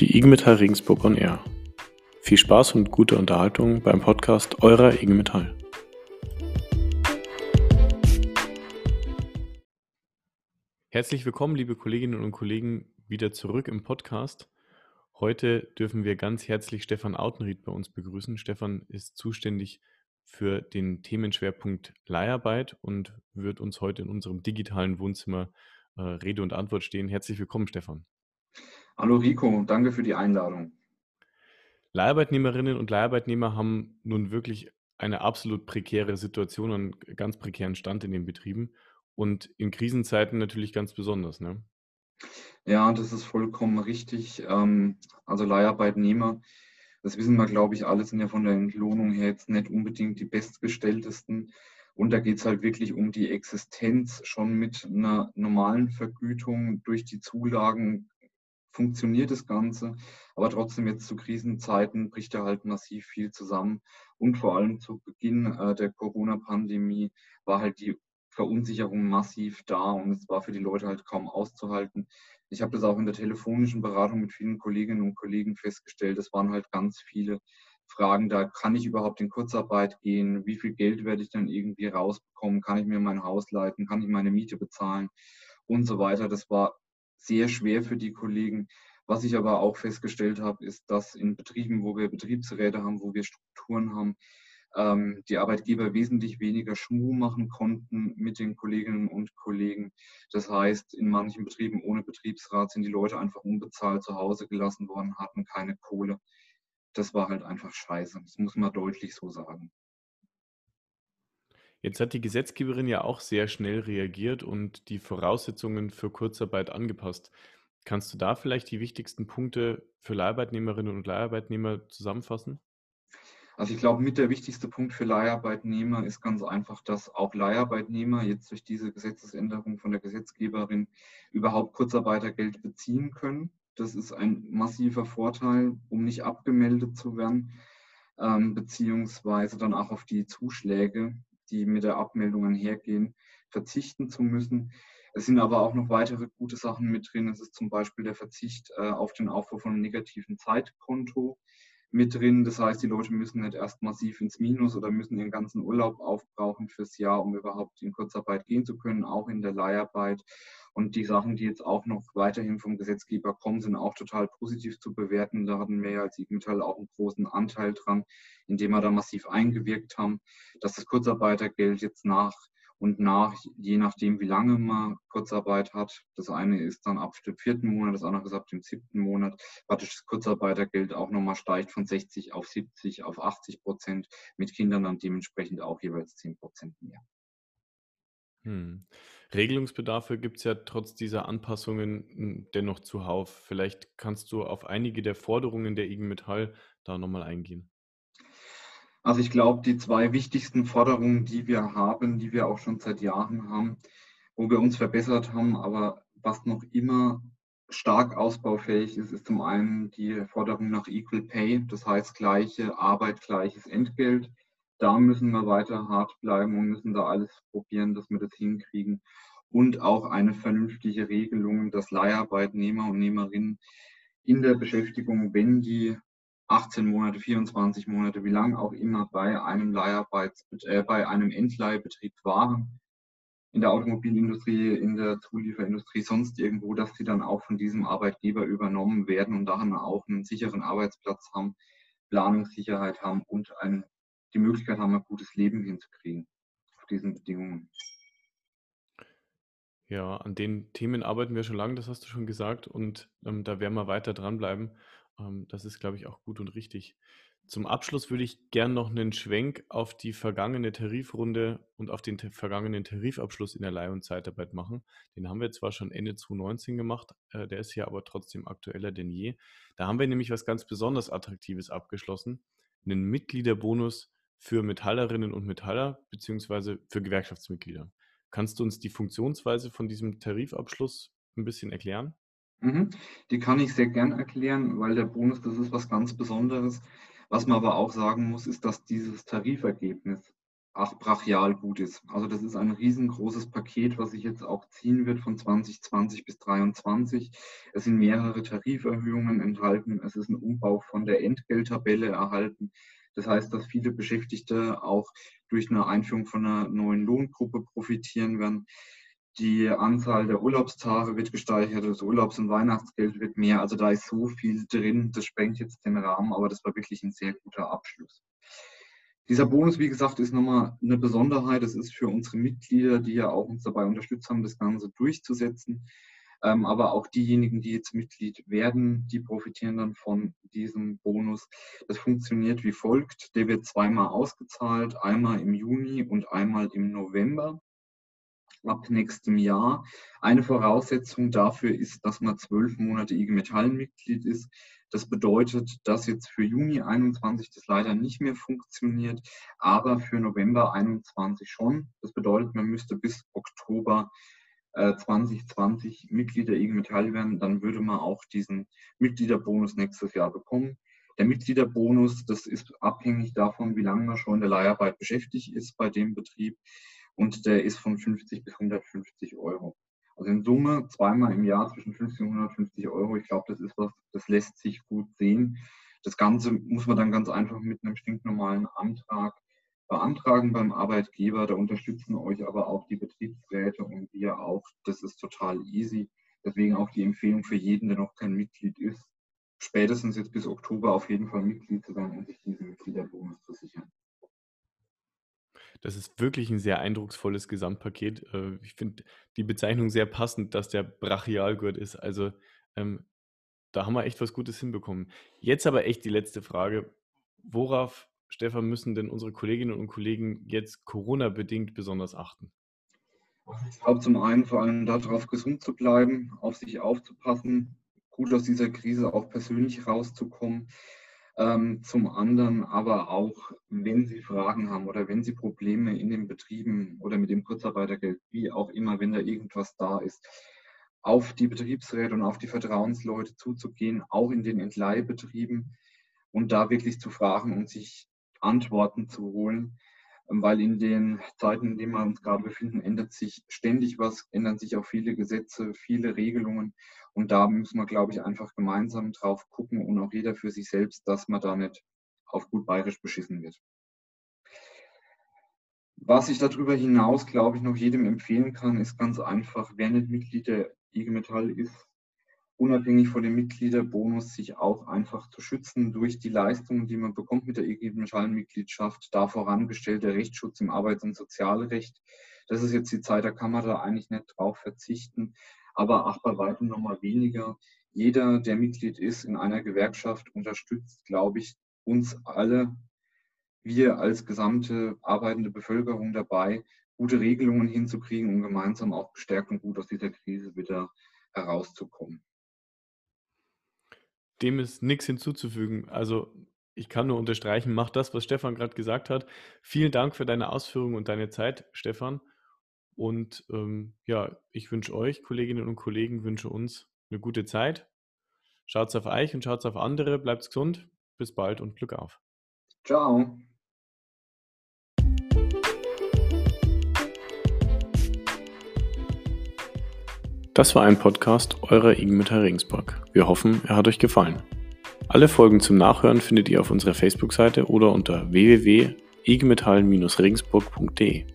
die IG Metall Regensburg on Air. Viel Spaß und gute Unterhaltung beim Podcast eurer IG Metall. Herzlich willkommen, liebe Kolleginnen und Kollegen, wieder zurück im Podcast. Heute dürfen wir ganz herzlich Stefan Autenried bei uns begrüßen. Stefan ist zuständig für den Themenschwerpunkt Leiharbeit und wird uns heute in unserem digitalen Wohnzimmer äh, Rede und Antwort stehen. Herzlich willkommen, Stefan. Hallo Rico, danke für die Einladung. Leiharbeitnehmerinnen und Leiharbeitnehmer haben nun wirklich eine absolut prekäre Situation und ganz prekären Stand in den Betrieben und in Krisenzeiten natürlich ganz besonders. Ne? Ja, das ist vollkommen richtig. Ähm, also Leiharbeitnehmer, das wissen wir, glaube ich, alle sind ja von der Entlohnung her jetzt nicht unbedingt die bestgestelltesten. Und da geht es halt wirklich um die Existenz schon mit einer normalen Vergütung durch die Zulagen funktioniert das Ganze. Aber trotzdem jetzt zu Krisenzeiten bricht da halt massiv viel zusammen. Und vor allem zu Beginn äh, der Corona-Pandemie war halt die Verunsicherung massiv da und es war für die Leute halt kaum auszuhalten. Ich habe das auch in der telefonischen Beratung mit vielen Kolleginnen und Kollegen festgestellt. Es waren halt ganz viele Fragen da. Kann ich überhaupt in Kurzarbeit gehen? Wie viel Geld werde ich dann irgendwie rausbekommen? Kann ich mir mein Haus leiten? Kann ich meine Miete bezahlen? Und so weiter. Das war sehr schwer für die Kollegen. Was ich aber auch festgestellt habe, ist, dass in Betrieben, wo wir Betriebsräte haben, wo wir Strukturen haben, ähm, die Arbeitgeber wesentlich weniger Schmuh machen konnten mit den Kolleginnen und Kollegen. Das heißt, in manchen Betrieben ohne Betriebsrat sind die Leute einfach unbezahlt zu Hause gelassen worden, hatten keine Kohle. Das war halt einfach scheiße. Das muss man deutlich so sagen. Jetzt hat die Gesetzgeberin ja auch sehr schnell reagiert und die Voraussetzungen für Kurzarbeit angepasst. Kannst du da vielleicht die wichtigsten Punkte für Leiharbeitnehmerinnen und Leiharbeitnehmer zusammenfassen? Also ich glaube, mit der wichtigste Punkt für Leiharbeitnehmer ist ganz einfach, dass auch Leiharbeitnehmer jetzt durch diese Gesetzesänderung von der Gesetzgeberin überhaupt Kurzarbeitergeld beziehen können. Das ist ein massiver Vorteil, um nicht abgemeldet zu werden, ähm, beziehungsweise dann auch auf die Zuschläge, die mit der Abmeldung einhergehen, verzichten zu müssen. Es sind aber auch noch weitere gute Sachen mit drin. Es ist zum Beispiel der Verzicht äh, auf den Aufbau von einem negativen Zeitkonto mit drin. Das heißt, die Leute müssen nicht erst massiv ins Minus oder müssen ihren ganzen Urlaub aufbrauchen fürs Jahr, um überhaupt in Kurzarbeit gehen zu können, auch in der Leiharbeit. Und die Sachen, die jetzt auch noch weiterhin vom Gesetzgeber kommen, sind auch total positiv zu bewerten. Da hatten wir als IG Metall auch einen großen Anteil dran, indem wir da massiv eingewirkt haben, dass das Kurzarbeitergeld jetzt nach und nach, je nachdem, wie lange man Kurzarbeit hat. Das eine ist dann ab dem vierten Monat, das andere ist ab dem siebten Monat. Praktisch das Kurzarbeitergeld auch nochmal steigt von 60 auf 70 auf 80 Prozent, mit Kindern dann dementsprechend auch jeweils 10 Prozent mehr. Hm. Regelungsbedarfe gibt es ja trotz dieser Anpassungen hm, dennoch zuhauf. Vielleicht kannst du auf einige der Forderungen der IG Metall da nochmal eingehen. Also ich glaube, die zwei wichtigsten Forderungen, die wir haben, die wir auch schon seit Jahren haben, wo wir uns verbessert haben, aber was noch immer stark ausbaufähig ist, ist zum einen die Forderung nach Equal Pay, das heißt gleiche Arbeit, gleiches Entgelt da müssen wir weiter hart bleiben und müssen da alles probieren, dass wir das hinkriegen. Und auch eine vernünftige Regelung, dass Leiharbeitnehmer und Nehmerinnen in der Beschäftigung, wenn die 18 Monate, 24 Monate, wie lang auch immer bei einem Leiharbeits, äh, bei einem Endleihbetrieb waren, in der Automobilindustrie, in der Zulieferindustrie, sonst irgendwo, dass sie dann auch von diesem Arbeitgeber übernommen werden und darin auch einen sicheren Arbeitsplatz haben, Planungssicherheit haben und ein die Möglichkeit haben, ein gutes Leben hinzukriegen auf diesen Bedingungen. Ja, an den Themen arbeiten wir schon lange, das hast du schon gesagt, und ähm, da werden wir weiter dranbleiben. Ähm, das ist, glaube ich, auch gut und richtig. Zum Abschluss würde ich gern noch einen Schwenk auf die vergangene Tarifrunde und auf den vergangenen Tarifabschluss in der Leih- und Zeitarbeit machen. Den haben wir zwar schon Ende 2019 gemacht, äh, der ist hier aber trotzdem aktueller denn je. Da haben wir nämlich was ganz besonders Attraktives abgeschlossen, einen Mitgliederbonus für Metallerinnen und Metaller beziehungsweise für Gewerkschaftsmitglieder. Kannst du uns die Funktionsweise von diesem Tarifabschluss ein bisschen erklären? Mhm. Die kann ich sehr gern erklären, weil der Bonus, das ist was ganz Besonderes. Was man aber auch sagen muss, ist, dass dieses Tarifergebnis ach, brachial gut ist. Also das ist ein riesengroßes Paket, was sich jetzt auch ziehen wird von 2020 bis 2023. Es sind mehrere Tariferhöhungen enthalten. Es ist ein Umbau von der Entgelttabelle erhalten. Das heißt, dass viele Beschäftigte auch durch eine Einführung von einer neuen Lohngruppe profitieren werden. Die Anzahl der Urlaubstage wird gesteigert, das Urlaubs- und Weihnachtsgeld wird mehr. Also da ist so viel drin, das sprengt jetzt den Rahmen, aber das war wirklich ein sehr guter Abschluss. Dieser Bonus, wie gesagt, ist nochmal eine Besonderheit. Das ist für unsere Mitglieder, die ja auch uns dabei unterstützt haben, das Ganze durchzusetzen. Ähm, aber auch diejenigen, die jetzt Mitglied werden, die profitieren dann von diesem Bonus. Das funktioniert wie folgt. Der wird zweimal ausgezahlt, einmal im Juni und einmal im November ab nächstem Jahr. Eine Voraussetzung dafür ist, dass man zwölf Monate IG Metall-Mitglied ist. Das bedeutet, dass jetzt für Juni 21 das leider nicht mehr funktioniert, aber für November 21 schon. Das bedeutet, man müsste bis Oktober 2020 äh, Mitglied der IG Metall werden, dann würde man auch diesen Mitgliederbonus nächstes Jahr bekommen. Der Mitgliederbonus, das ist abhängig davon, wie lange man schon in der Leiharbeit beschäftigt ist bei dem Betrieb und der ist von 50 bis 150 Euro. Also in Summe zweimal im Jahr zwischen 50 und 150 Euro. Ich glaube, das ist was, das lässt sich gut sehen. Das Ganze muss man dann ganz einfach mit einem stinknormalen Antrag beantragen beim Arbeitgeber. Da unterstützen euch aber auch die Betriebsräte und wir auch. Das ist total easy. Deswegen auch die Empfehlung für jeden, der noch kein Mitglied ist, spätestens jetzt bis Oktober auf jeden Fall Mitglied zu sein und sich diesen Mitgliederbonus zu sichern. Das ist wirklich ein sehr eindrucksvolles Gesamtpaket. Äh, ich finde die Bezeichnung sehr passend, dass der Brachialgurt ist. Also, ähm, da haben wir echt was Gutes hinbekommen. Jetzt aber echt die letzte Frage. Worauf, Stefan, müssen denn unsere Kolleginnen und Kollegen jetzt Corona-bedingt besonders achten? Ich glaube zum einen vor allem darauf, gesund zu bleiben, auf sich aufzupassen, gut aus dieser Krise auch persönlich rauszukommen. Ähm, zum anderen aber auch, wenn Sie Fragen haben oder wenn Sie Probleme in den Betrieben oder mit dem Kurzarbeitergeld, wie auch immer, wenn da irgendwas da ist, auf die Betriebsräte und auf die Vertrauensleute zuzugehen, auch in den Entleihbetrieben und da wirklich zu fragen und sich Antworten zu holen weil in den Zeiten, in denen wir uns gerade befinden, ändert sich ständig was, ändern sich auch viele Gesetze, viele Regelungen. Und da müssen wir, glaube ich, einfach gemeinsam drauf gucken und auch jeder für sich selbst, dass man da nicht auf gut bayerisch beschissen wird. Was ich darüber hinaus, glaube ich, noch jedem empfehlen kann, ist ganz einfach, wer nicht Mitglied der IG Metall ist, unabhängig von dem Mitgliederbonus sich auch einfach zu schützen durch die Leistungen, die man bekommt mit der IG Metall-Mitgliedschaft, da vorangestellt Rechtsschutz im Arbeits- und Sozialrecht. Das ist jetzt die Zeit, da kann man da eigentlich nicht drauf verzichten, aber auch bei weitem nochmal weniger. Jeder, der Mitglied ist in einer Gewerkschaft, unterstützt, glaube ich, uns alle, wir als gesamte arbeitende Bevölkerung dabei, gute Regelungen hinzukriegen, um gemeinsam auch gestärkt und gut aus dieser Krise wieder herauszukommen. Dem ist nichts hinzuzufügen. Also, ich kann nur unterstreichen, mach das, was Stefan gerade gesagt hat. Vielen Dank für deine Ausführungen und deine Zeit, Stefan. Und ähm, ja, ich wünsche euch, Kolleginnen und Kollegen, wünsche uns eine gute Zeit. Schaut's auf euch und schaut's auf andere. Bleibt gesund. Bis bald und Glück auf. Ciao. Das war ein Podcast eurer Igmeta Regensburg. Wir hoffen, er hat euch gefallen. Alle Folgen zum Nachhören findet ihr auf unserer Facebook-Seite oder unter www.igmetall-regensburg.de.